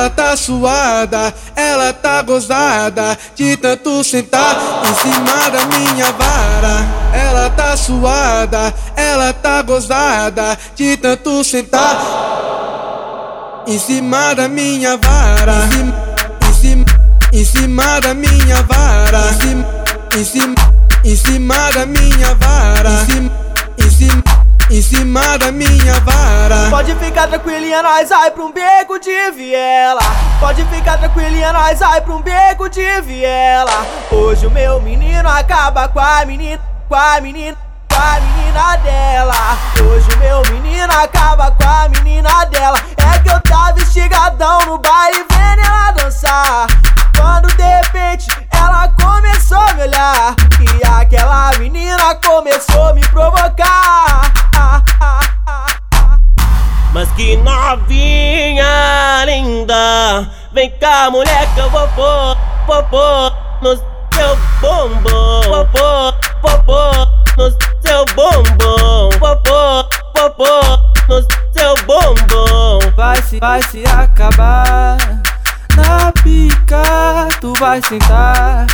Ela tá suada, ela tá gozada de tanto sentar em cima da minha vara. Ela tá suada, ela tá gozada de tanto sentar em cima da minha vara. Em cima, em cima, da minha vara. Em cima, em cima, da minha vara. Em cima, em cima da minha vara. Pode ficar tranquilinha, nós vai pra um beco de viela. Pode ficar tranquilinha, nós vai pra um beco de viela. Hoje o meu menino acaba com a menina, com a menina, com a menina dela. Hoje o meu menino acaba com a menina dela. Que novinha linda. Vem cá mulher que eu vou pôr, vou pôr no seu bumbum. Vou pôr, vou pôr no seu bumbum. Vou pôr, vou pôr no seu bumbum. Vai se, vai se acabar. Na pica tu vai sentar.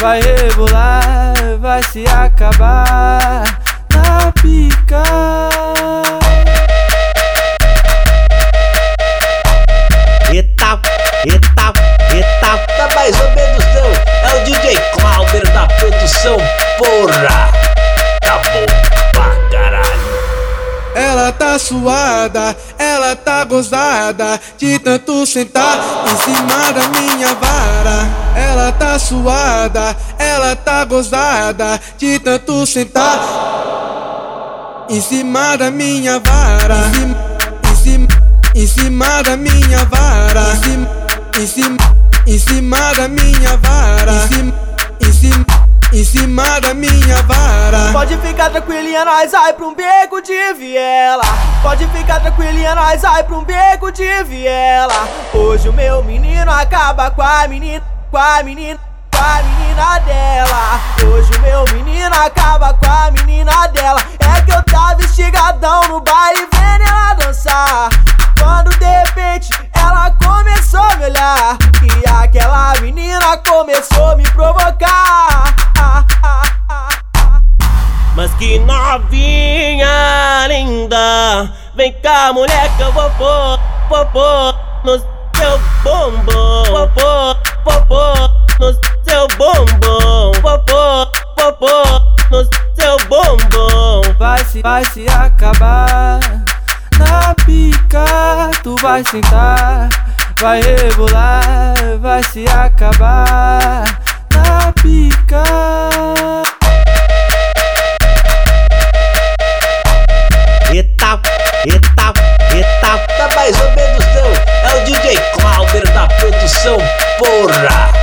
Vai rebolar, vai se acabar. Na pica Ela tá suada, ela tá gozada de tanto sentar em cima da minha vara. Ela tá suada, ela tá gozada de tanto sentar em cima da minha vara. Em cima, em cima, da minha vara. Em cima, em cima, da minha vara. Em cima, em cima da minha vara. Pode ficar tranquilinha, nós vai pra um beco de viela. Pode ficar tranquilinha, nós vai pra um beco de viela. Hoje o meu menino acaba com a menina, com a menina, com a menina dela. Hoje o meu menino acaba com a menina dela. É que eu tava estigadão no baile vendo ela dançar. Quando de repente ela começou a me olhar. E aquela menina começou a me provocar. Mas que novinha linda. Vem cá mulher que eu vou pôr, vou pôr no seu bumbum. Vou pôr, vou pôr no seu bumbum. Vou pôr, vou pôr no seu bumbum. Vai se, vai se acabar. Na pica tu vai sentar. Vai rebolar, vai se acabar. Na pica porra!